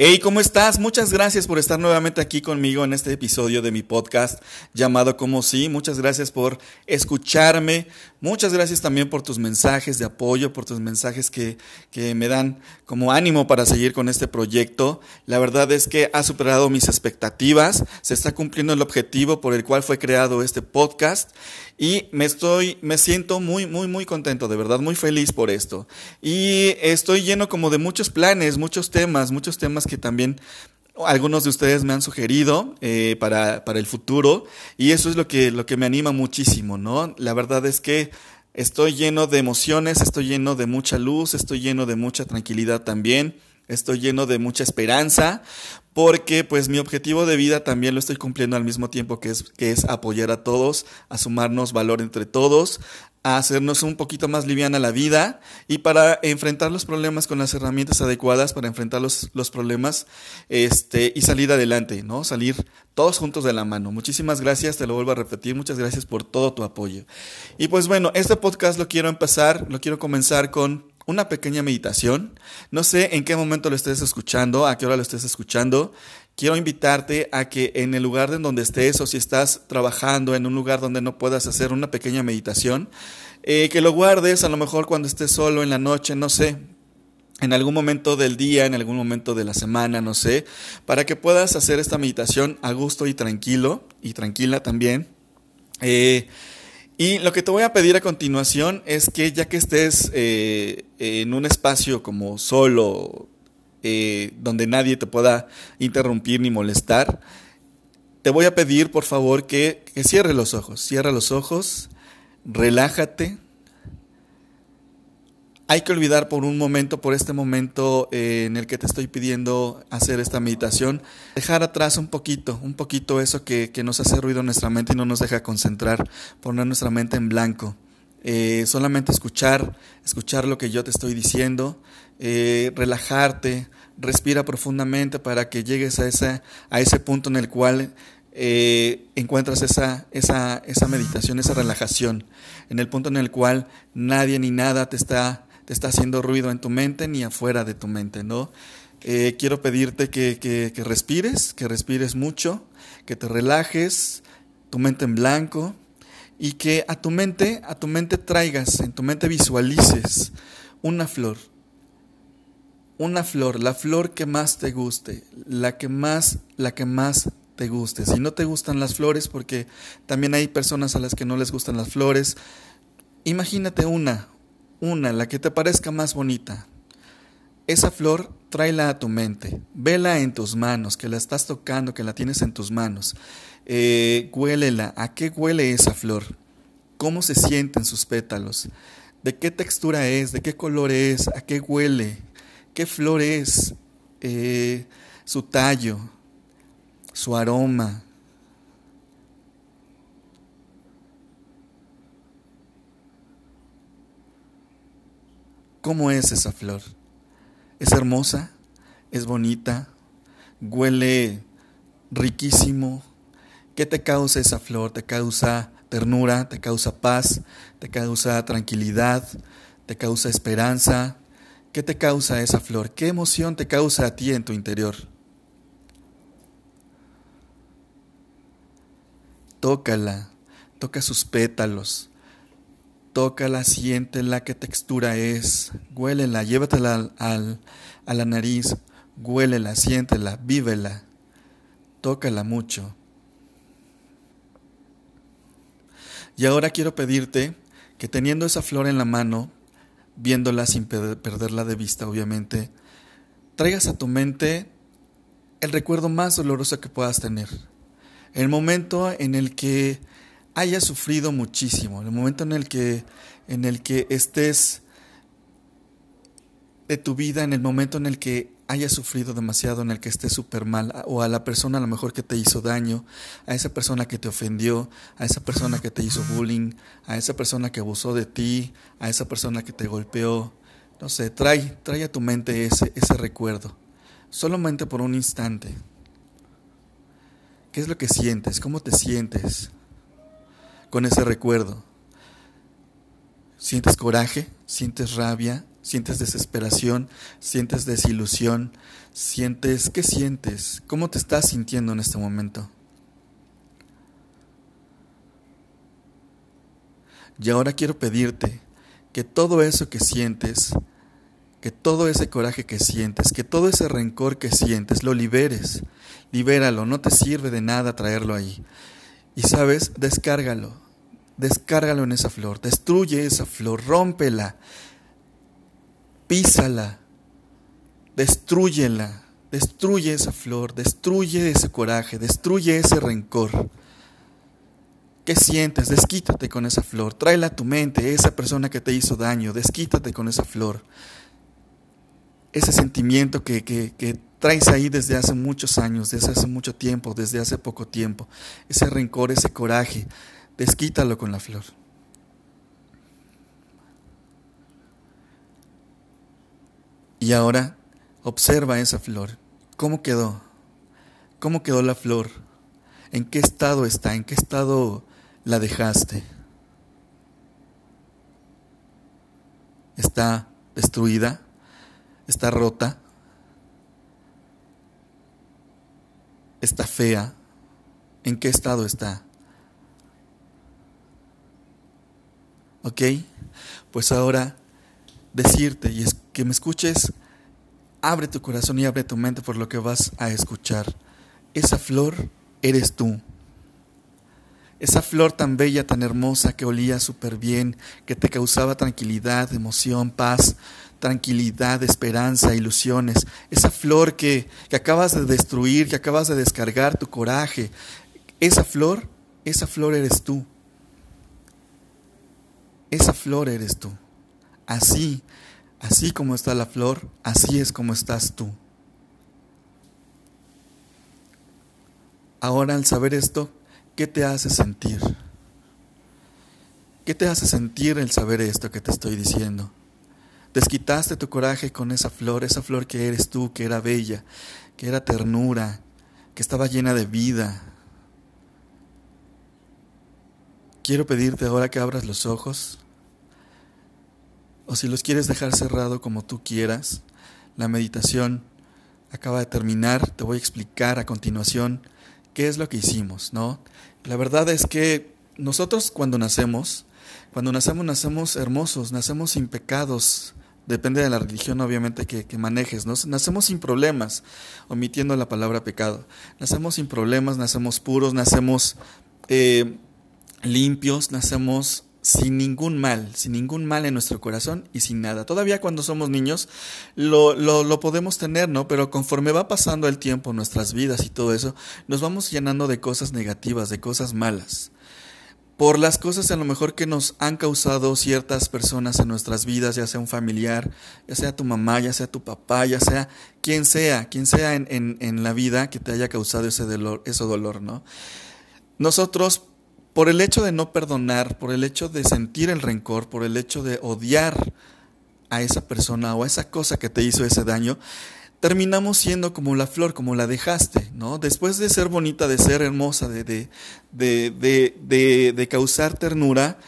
Hey, ¿cómo estás? Muchas gracias por estar nuevamente aquí conmigo en este episodio de mi podcast llamado Como Sí. Muchas gracias por escucharme. Muchas gracias también por tus mensajes de apoyo, por tus mensajes que, que me dan como ánimo para seguir con este proyecto. La verdad es que ha superado mis expectativas. Se está cumpliendo el objetivo por el cual fue creado este podcast. Y me estoy, me siento muy, muy, muy contento, de verdad, muy feliz por esto. Y estoy lleno como de muchos planes, muchos temas, muchos temas que también algunos de ustedes me han sugerido eh, para, para, el futuro y eso es lo que, lo que me anima muchísimo, ¿no? La verdad es que estoy lleno de emociones, estoy lleno de mucha luz, estoy lleno de mucha tranquilidad también, estoy lleno de mucha esperanza porque pues mi objetivo de vida también lo estoy cumpliendo al mismo tiempo que es, que es apoyar a todos, a sumarnos valor entre todos, hacernos un poquito más liviana la vida y para enfrentar los problemas con las herramientas adecuadas, para enfrentar los, los problemas este, y salir adelante, ¿no? Salir todos juntos de la mano. Muchísimas gracias, te lo vuelvo a repetir, muchas gracias por todo tu apoyo. Y pues bueno, este podcast lo quiero empezar, lo quiero comenzar con una pequeña meditación. No sé en qué momento lo estés escuchando, a qué hora lo estés escuchando. Quiero invitarte a que en el lugar en donde estés o si estás trabajando en un lugar donde no puedas hacer una pequeña meditación, eh, que lo guardes a lo mejor cuando estés solo en la noche, no sé, en algún momento del día, en algún momento de la semana, no sé, para que puedas hacer esta meditación a gusto y tranquilo y tranquila también. Eh, y lo que te voy a pedir a continuación es que ya que estés eh, en un espacio como solo, eh, donde nadie te pueda interrumpir ni molestar, te voy a pedir por favor que, que cierre los ojos, cierra los ojos, relájate hay que olvidar por un momento, por este momento eh, en el que te estoy pidiendo hacer esta meditación, dejar atrás un poquito, un poquito eso que, nos hace ruido en nuestra mente y no nos deja concentrar, poner nuestra mente en blanco. Eh, solamente escuchar, escuchar lo que yo te estoy diciendo, eh, relajarte, respira profundamente para que llegues a, esa, a ese punto en el cual encuentras esa, esa, esa meditación, esa relajación, en el punto en el cual nadie ni nada te está te está haciendo ruido en tu mente ni afuera de tu mente, ¿no? Eh, quiero pedirte que, que, que respires, que respires mucho, que te relajes, tu mente en blanco y que a tu mente, a tu mente traigas, en tu mente visualices una flor, una flor, la flor que más te guste, la que más, la que más te guste. Si no te gustan las flores, porque también hay personas a las que no les gustan las flores, imagínate una, una, la que te parezca más bonita. Esa flor, tráela a tu mente, vela en tus manos, que la estás tocando, que la tienes en tus manos. Eh, huélela, ¿a qué huele esa flor? ¿Cómo se sienten sus pétalos? ¿De qué textura es? ¿De qué color es? ¿A qué huele? ¿Qué flor es? Eh, su tallo, su aroma, ¿Cómo es esa flor? ¿Es hermosa? ¿Es bonita? ¿Huele riquísimo? ¿Qué te causa esa flor? ¿Te causa ternura? ¿Te causa paz? ¿Te causa tranquilidad? ¿Te causa esperanza? ¿Qué te causa esa flor? ¿Qué emoción te causa a ti en tu interior? Tócala, toca sus pétalos, tócala, siéntela, qué textura es, huélela, llévatela al, a la nariz, huélela, siéntela, vívela, tócala mucho. Y ahora quiero pedirte que teniendo esa flor en la mano, viéndola sin perderla de vista, obviamente, traigas a tu mente el recuerdo más doloroso que puedas tener. El momento en el que hayas sufrido muchísimo, el momento en el que, en el que estés de tu vida, en el momento en el que hayas sufrido demasiado, en el que estés súper mal, o a la persona a lo mejor que te hizo daño, a esa persona que te ofendió, a esa persona que te hizo bullying, a esa persona que abusó de ti, a esa persona que te golpeó. No sé, trae, trae a tu mente ese, ese recuerdo, solamente por un instante. ¿Qué es lo que sientes? ¿Cómo te sientes? Con ese recuerdo. Sientes coraje, sientes rabia, sientes desesperación, sientes desilusión, sientes, ¿qué sientes? ¿Cómo te estás sintiendo en este momento? Y ahora quiero pedirte que todo eso que sientes, que todo ese coraje que sientes, que todo ese rencor que sientes, lo liberes. Libéralo, no te sirve de nada traerlo ahí. Y sabes, descárgalo, descárgalo en esa flor, destruye esa flor, rómpela, písala, destruyela, destruye esa flor, destruye ese coraje, destruye ese rencor. ¿Qué sientes? Desquítate con esa flor. Tráela a tu mente, esa persona que te hizo daño. Desquítate con esa flor. Ese sentimiento que, que, que traes ahí desde hace muchos años, desde hace mucho tiempo, desde hace poco tiempo. Ese rencor, ese coraje. Desquítalo con la flor. Y ahora observa esa flor. ¿Cómo quedó? ¿Cómo quedó la flor? ¿En qué estado está? ¿En qué estado la dejaste. Está destruida, está rota, está fea. ¿En qué estado está? ¿Ok? Pues ahora decirte y es que me escuches, abre tu corazón y abre tu mente por lo que vas a escuchar. Esa flor eres tú. Esa flor tan bella, tan hermosa, que olía súper bien, que te causaba tranquilidad, emoción, paz, tranquilidad, esperanza, ilusiones. Esa flor que, que acabas de destruir, que acabas de descargar tu coraje. Esa flor, esa flor eres tú. Esa flor eres tú. Así, así como está la flor, así es como estás tú. Ahora al saber esto, ¿Qué te hace sentir? ¿Qué te hace sentir el saber esto que te estoy diciendo? Desquitaste tu coraje con esa flor, esa flor que eres tú, que era bella, que era ternura, que estaba llena de vida. Quiero pedirte ahora que abras los ojos, o si los quieres dejar cerrado como tú quieras. La meditación acaba de terminar, te voy a explicar a continuación qué es lo que hicimos, ¿no? La verdad es que nosotros cuando nacemos, cuando nacemos nacemos hermosos, nacemos sin pecados, depende de la religión obviamente que, manejes, nacemos sin problemas, omitiendo la palabra pecado, nacemos sin problemas, nacemos puros, nacemos eh, limpios, nacemos sin ningún mal, sin ningún mal en nuestro corazón y sin nada. Todavía cuando somos niños lo, podemos tener, ¿no? Pero conforme va pasando el tiempo, nuestras vidas y todo eso, nos vamos llenando de cosas negativas, de cosas malas. Por las cosas a lo mejor que nos han causado ciertas personas en nuestras vidas, ya sea un familiar, ya sea tu mamá, ya sea tu papá, ya sea quien sea, quien sea en, en, en la vida que te haya causado ese dolor, ese dolor, ¿no? Nosotros por el hecho de no perdonar, por el hecho de sentir el rencor, por el hecho de odiar a esa persona o a esa cosa que te hizo ese daño, terminamos siendo como la flor, como la dejaste, ¿no? Después de ser bonita, de ser hermosa, de, de, de, de, causar ternura,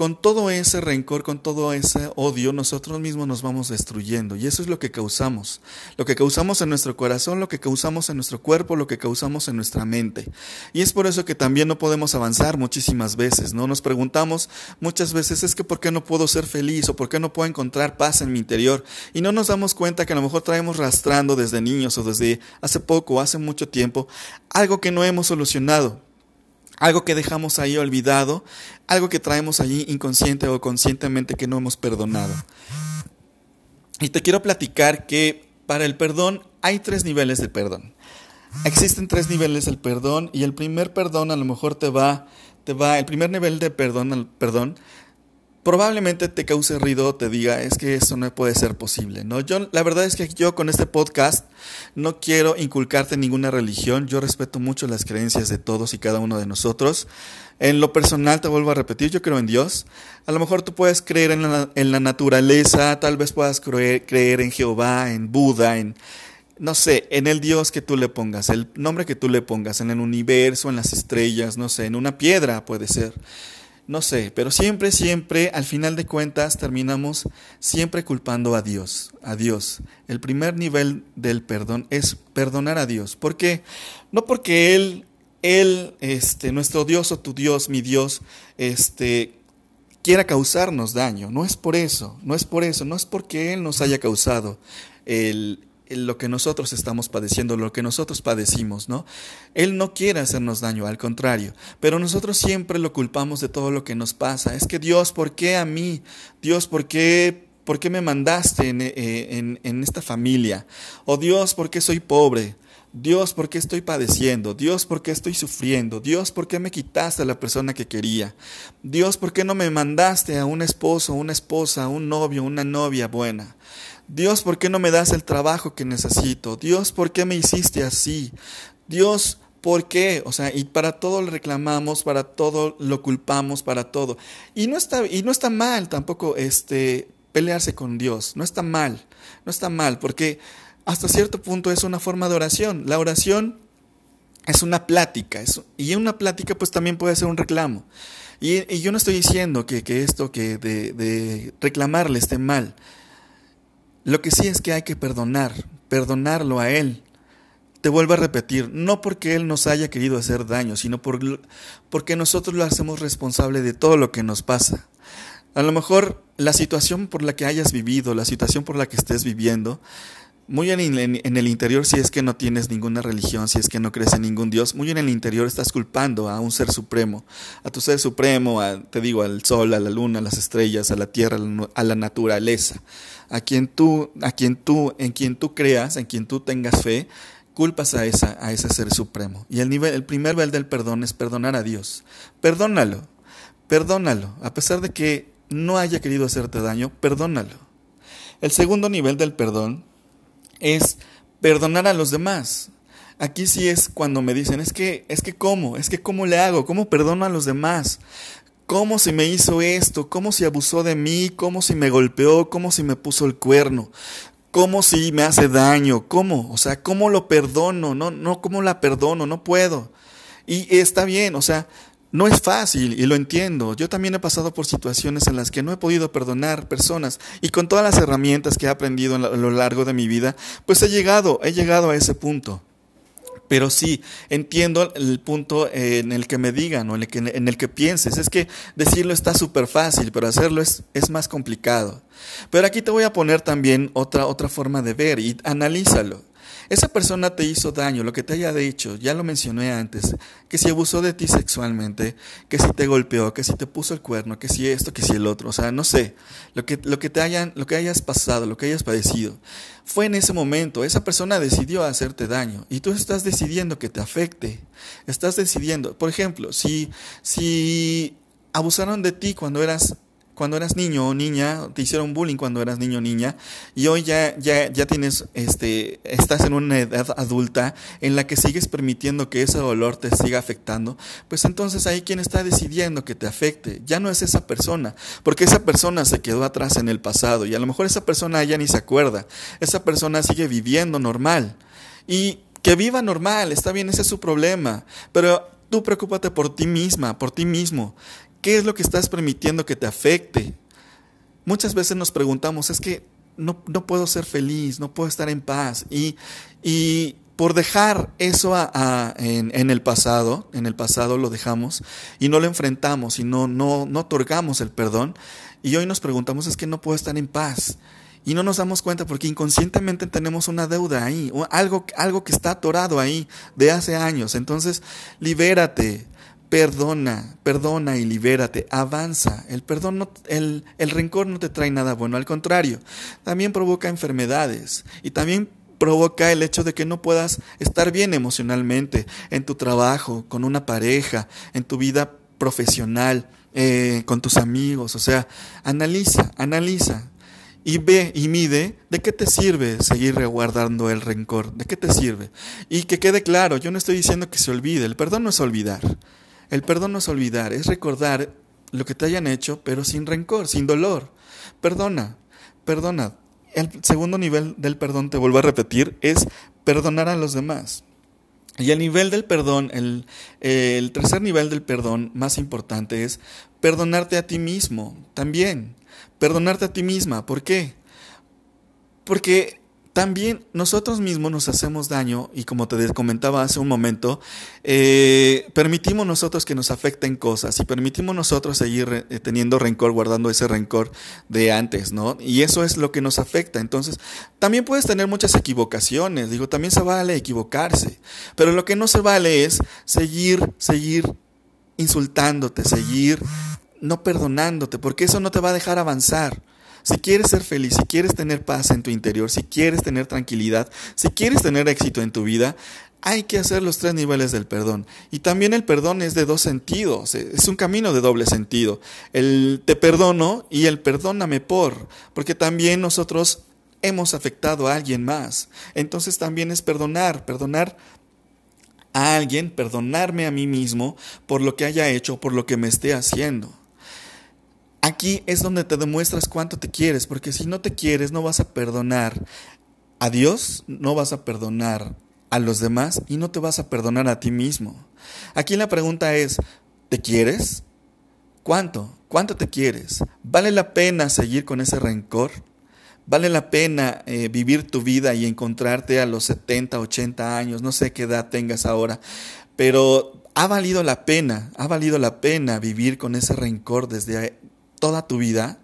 con todo ese rencor, con todo ese odio, nosotros mismos nos vamos destruyendo. Y eso es lo que causamos. Lo que causamos en nuestro corazón, lo que causamos en nuestro cuerpo, lo que causamos en nuestra mente. Y es por eso que también no podemos avanzar muchísimas veces, ¿no? Nos preguntamos muchas veces, es que ¿por qué no puedo ser feliz? ¿O por qué no puedo encontrar paz en mi interior? Y no nos damos cuenta que a lo mejor traemos rastrando desde niños o desde hace poco o hace mucho tiempo algo que no hemos solucionado algo que dejamos ahí olvidado, algo que traemos allí inconsciente o conscientemente que no hemos perdonado. Y te quiero platicar que para el perdón hay tres niveles de perdón. Existen tres niveles del perdón y el primer perdón a lo mejor te va, te va, el primer nivel de perdón, perdón probablemente te cause ruido, te diga, es que eso no puede ser posible, ¿no? Yo, la verdad es que yo con este podcast no quiero inculcarte ninguna religión, yo respeto mucho las creencias de todos y cada uno de nosotros. En lo personal, te vuelvo a repetir, yo creo en Dios. A lo mejor tú puedes creer en la, naturaleza, tal vez puedas creer, creer en Jehová, en Buda, en, no sé, en el Dios que tú le pongas, el nombre que tú le pongas, en el universo, en las estrellas, no sé, en una piedra puede ser. No sé, pero siempre, siempre, al final de cuentas, terminamos siempre culpando a Dios, a Dios. El primer nivel del perdón es perdonar a Dios. ¿Por qué? No porque Él, Él, este, nuestro Dios o tu Dios, mi Dios, este, quiera causarnos daño. No es por eso, no es por eso, no es porque Él nos haya causado el, lo que nosotros estamos padeciendo, lo que nosotros padecimos, ¿no? Él no quiere hacernos daño, al contrario, pero nosotros siempre lo culpamos de todo lo que nos pasa. Es que Dios, ¿por qué a mí? Dios, ¿por qué, por qué me mandaste en, eh, en, esta familia? O Dios, ¿por qué soy pobre? Dios, ¿por qué estoy padeciendo? Dios, ¿por qué estoy sufriendo? Dios, ¿por qué me quitaste a la persona que quería? Dios, ¿por qué no me mandaste a un esposo, una esposa, un novio, una novia buena? Dios, ¿por qué no me das el trabajo que necesito? Dios, ¿por qué me hiciste así? Dios, ¿por qué? O sea, y para todo le reclamamos, para todo lo culpamos, para todo. Y no está, y no está mal tampoco este, pelearse con Dios, no está mal, no está mal, porque hasta cierto punto es una forma de oración. La oración es una plática, y una plática pues también puede ser un reclamo. Y, yo no estoy diciendo que, esto que de, de reclamarle esté mal, lo que sí es que hay que perdonar, perdonarlo a Él. Te vuelvo a repetir, no porque Él nos haya querido hacer daño, sino por, porque nosotros lo hacemos responsable de todo lo que nos pasa. A lo mejor la situación por la que hayas vivido, la situación por la que estés viviendo, muy en, en, el interior, si es que no tienes ninguna religión, si es que no crees en ningún Dios, muy en el interior estás culpando a un ser supremo, a tu ser supremo, a, te digo, al sol, a la luna, a las estrellas, a la tierra, a la naturaleza a quien tú, a quien tú, en quien tú creas, en quien tú tengas fe, culpas a, esa, a ese ser supremo. Y el, nivel, el primer nivel del perdón es perdonar a Dios. Perdónalo, perdónalo, a pesar de que no haya querido hacerte daño, perdónalo. El segundo nivel del perdón es perdonar a los demás. Aquí sí es cuando me dicen, es que, es que cómo, es que cómo le hago, cómo perdono a los demás cómo si me hizo esto, cómo si abusó de mí, cómo si me golpeó, cómo si me puso el cuerno, cómo si me hace daño, cómo, o sea, cómo lo perdono, no, no, cómo la perdono, no puedo. Y está bien, o sea, no es fácil y lo entiendo. Yo también he pasado por situaciones en las que no he podido perdonar personas y con todas las herramientas que he aprendido a lo largo de mi vida, pues he llegado, he llegado a ese punto. Pero sí, entiendo el punto en el que me digan o en el que, en el que pienses. Es que decirlo está súper fácil, pero hacerlo es, es más complicado. Pero aquí te voy a poner también otra, otra forma de ver y analízalo. Esa persona te hizo daño, lo que te haya dicho, ya lo mencioné antes, que si abusó de ti sexualmente, que si te golpeó, que si te puso el cuerno, que si esto, que si el otro, o sea, no sé, lo que, lo que te hayan, lo que hayas pasado, lo que hayas padecido, fue en ese momento, esa persona decidió hacerte daño y tú estás decidiendo que te afecte, estás decidiendo, por ejemplo, si, si abusaron de ti cuando eras cuando eras niño o niña, te hicieron bullying cuando eras niño o niña, y hoy ya, ya, ya tienes, este, estás en una edad adulta en la que sigues permitiendo que ese dolor te siga afectando, pues entonces ahí quien está decidiendo que te afecte, ya no es esa persona, porque esa persona se quedó atrás en el pasado, y a lo mejor esa persona ya ni se acuerda, esa persona sigue viviendo normal, y que viva normal, está bien, ese es su problema, pero tú preocúpate por ti misma, por ti mismo. ¿Qué es lo que estás permitiendo que te afecte? Muchas veces nos preguntamos, es que no, no puedo ser feliz, no puedo estar en paz. Y, y por dejar eso en, el pasado, en el pasado lo dejamos y no lo enfrentamos y no, no, no otorgamos el perdón. Y hoy nos preguntamos, es que no puedo estar en paz. Y no nos damos cuenta porque inconscientemente tenemos una deuda ahí, algo, algo que está atorado ahí de hace años. Entonces, libérate, Perdona, perdona y libérate, avanza. El perdón, el, el rencor no te trae nada bueno, al contrario, también provoca enfermedades y también provoca el hecho de que no puedas estar bien emocionalmente en tu trabajo, con una pareja, en tu vida profesional, eh, con tus amigos. O sea, analiza, analiza y ve y mide de qué te sirve seguir reguardando el rencor, de qué te sirve. Y que quede claro, yo no estoy diciendo que se olvide, el perdón no es olvidar. El perdón no es olvidar, es recordar lo que te hayan hecho, pero sin rencor, sin dolor. Perdona, perdona. El segundo nivel del perdón, te vuelvo a repetir, es perdonar a los demás. Y el nivel del perdón, el, el tercer nivel del perdón más importante es perdonarte a ti mismo también. Perdonarte a ti misma. ¿Por qué? Porque también nosotros mismos nos hacemos daño y como te comentaba hace un momento, eh, permitimos nosotros que nos afecten cosas y permitimos nosotros seguir eh, teniendo rencor, guardando ese rencor de antes, ¿no? Y eso es lo que nos afecta. Entonces, también puedes tener muchas equivocaciones, digo, también se vale equivocarse, pero lo que no se vale es seguir, seguir insultándote, seguir no perdonándote, porque eso no te va a dejar avanzar. Si quieres ser feliz, si quieres tener paz en tu interior, si quieres tener tranquilidad, si quieres tener éxito en tu vida, hay que hacer los tres niveles del perdón. Y también el perdón es de dos sentidos, es un camino de doble sentido. El te perdono y el perdóname por, porque también nosotros hemos afectado a alguien más. Entonces también es perdonar, perdonar a alguien, perdonarme a mí mismo por lo que haya hecho, por lo que me esté haciendo. Aquí es donde te demuestras cuánto te quieres, porque si no te quieres no vas a perdonar a Dios, no vas a perdonar a los demás y no te vas a perdonar a ti mismo. Aquí la pregunta es, ¿te quieres? ¿Cuánto? ¿Cuánto te quieres? ¿Vale la pena seguir con ese rencor? ¿Vale la pena eh, vivir tu vida y encontrarte a los 70, 80 años? No sé qué edad tengas ahora, pero ha valido la pena, ha valido la pena vivir con ese rencor desde toda tu vida?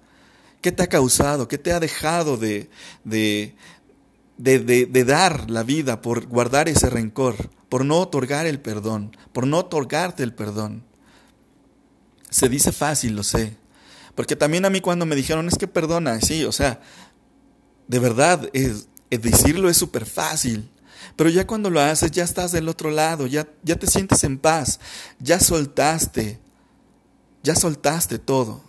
¿Qué te ha causado? ¿Qué te ha dejado de, de, de, dar la vida por guardar ese rencor, por no otorgar el perdón, por no otorgarte el perdón? Se dice fácil, lo sé. Porque también a mí cuando me dijeron es que perdona, sí, o sea, de verdad, es, decirlo es súper fácil. Pero ya cuando lo haces, ya estás del otro lado, ya, ya te sientes en paz, ya soltaste, ya soltaste todo.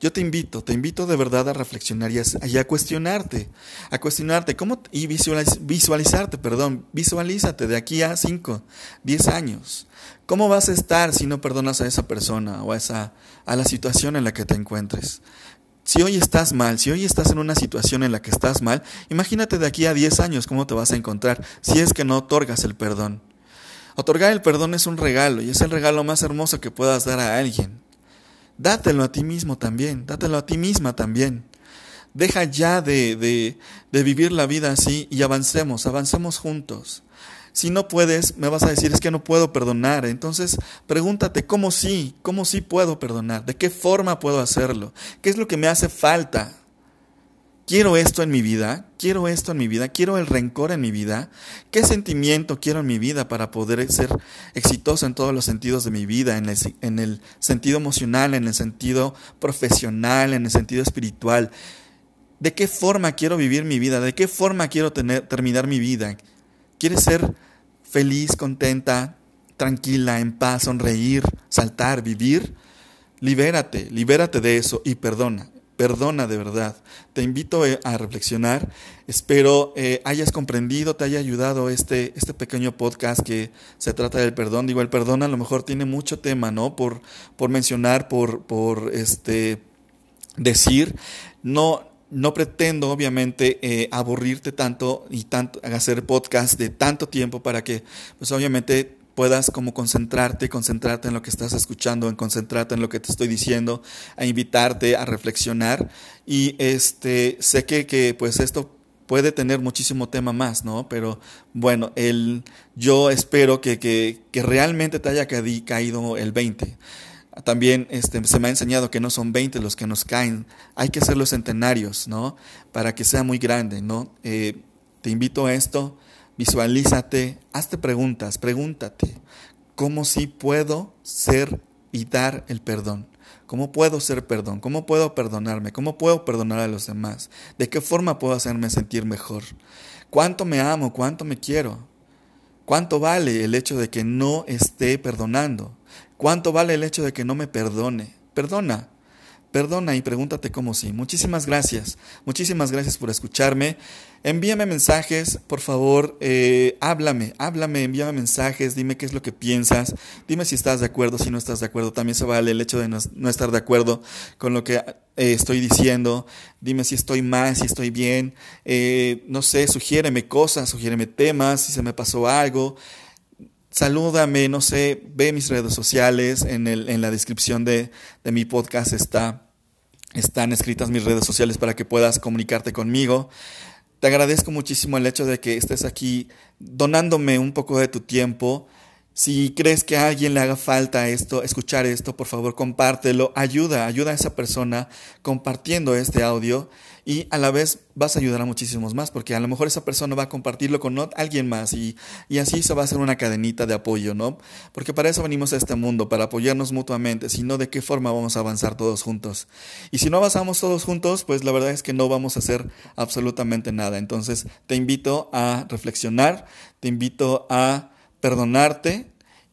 Yo te invito, te invito de verdad a reflexionar y a, cuestionarte, a cuestionarte cómo y visualizarte, perdón, visualízate de aquí a 5, 10 años. ¿Cómo vas a estar si no perdonas a esa persona o a, esa, a la situación en la que te encuentres? Si hoy estás mal, si hoy estás en una situación en la que estás mal, imagínate de aquí a 10 años cómo te vas a encontrar si es que no otorgas el perdón. Otorgar el perdón es un regalo y es el regalo más hermoso que puedas dar a alguien. Dátelo a ti mismo también, dátelo a ti misma también. Deja ya de, de, de vivir la vida así y avancemos, avancemos juntos. Si no puedes, me vas a decir, es que no puedo perdonar. Entonces, pregúntate, ¿cómo sí? ¿Cómo sí puedo perdonar? ¿De qué forma puedo hacerlo? ¿Qué es lo que me hace falta? Quiero esto en mi vida, quiero esto en mi vida, quiero el rencor en mi vida, qué sentimiento quiero en mi vida para poder ser exitoso en todos los sentidos de mi vida, en el, sentido emocional, en el sentido profesional, en el sentido espiritual. ¿De qué forma quiero vivir mi vida? ¿De qué forma quiero tener, terminar mi vida? ¿Quieres ser feliz, contenta, tranquila, en paz, sonreír, saltar, vivir? Libérate, libérate de eso y perdona. Perdona de verdad. Te invito eh, a reflexionar. Espero eh, hayas comprendido, te haya ayudado este, este pequeño podcast que se trata del perdón. Digo, el perdón a lo mejor tiene mucho tema, ¿no? Por, por mencionar, por, por este, decir. No, no pretendo, obviamente, eh, aburrirte tanto y tanto, hacer podcast de tanto tiempo para que, pues obviamente, puedas como concentrarte, concentrarte en lo que estás escuchando, en concentrarte en lo que te estoy diciendo, a invitarte a reflexionar. Y este, sé que, que pues esto puede tener muchísimo tema más, ¿no? Pero bueno, el, yo espero que, que, que realmente te haya caído el 20. También este, se me ha enseñado que no son 20 los que nos caen, hay que ser los centenarios, ¿no? Para que sea muy grande, ¿no? Eh, te invito a esto, Visualízate, hazte preguntas, pregúntate, ¿cómo sí puedo ser y dar el perdón? ¿Cómo puedo ser perdón? ¿Cómo puedo perdonarme? ¿Cómo puedo perdonar a los demás? ¿De qué forma puedo hacerme sentir mejor? ¿Cuánto me amo? ¿Cuánto me quiero? ¿Cuánto vale el hecho de que no esté perdonando? ¿Cuánto vale el hecho de que no me perdone? Perdona, Perdona y pregúntate cómo sí. Muchísimas gracias. Muchísimas gracias por escucharme. Envíame mensajes, por favor. Eh, háblame, háblame, envíame mensajes. Dime qué es lo que piensas. Dime si estás de acuerdo, si no estás de acuerdo. También se vale el hecho de no, estar de acuerdo con lo que eh, estoy diciendo. Dime si estoy mal, si estoy bien. Eh, no sé, sugiéreme cosas, sugiéreme temas, si se me pasó algo salúdame, no sé, ve mis redes sociales, en, el, en la descripción de, de mi podcast está, están escritas mis redes sociales para que puedas comunicarte conmigo. Te agradezco muchísimo el hecho de que estés aquí donándome un poco de tu tiempo. Si crees que a alguien le haga falta esto, escuchar esto, por favor compártelo, ayuda, ayuda a esa persona compartiendo este audio y a la vez vas a ayudar a muchísimos más porque a lo mejor esa persona va a compartirlo con alguien más y, y así se va a hacer una cadenita de apoyo, ¿no? Porque para eso venimos a este mundo, para apoyarnos mutuamente, sino de qué forma vamos a avanzar todos juntos. Y si no avanzamos todos juntos, pues la verdad es que no vamos a hacer absolutamente nada. Entonces te invito a reflexionar, te invito a perdonarte,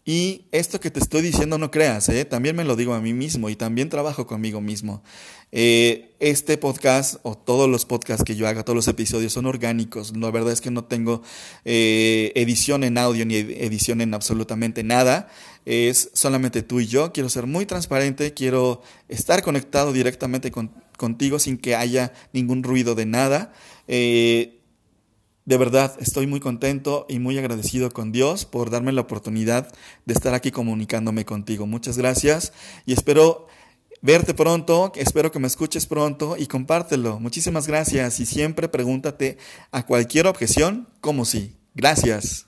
y esto que te estoy diciendo no creas, ¿eh? también me lo digo a mí mismo y también trabajo conmigo mismo. Eh, este podcast o todos los podcasts que yo haga, todos los episodios son orgánicos. La verdad es que no tengo eh, edición en audio ni edición en absolutamente nada. Es solamente tú y yo. Quiero ser muy transparente, quiero estar conectado directamente contigo sin que haya ningún ruido de nada. Eh, de verdad, estoy muy contento y muy agradecido con Dios por darme la oportunidad de estar aquí comunicándome contigo. Muchas gracias y espero verte pronto, espero que me escuches pronto y compártelo. Muchísimas gracias y siempre pregúntate a cualquier objeción como sí. Gracias.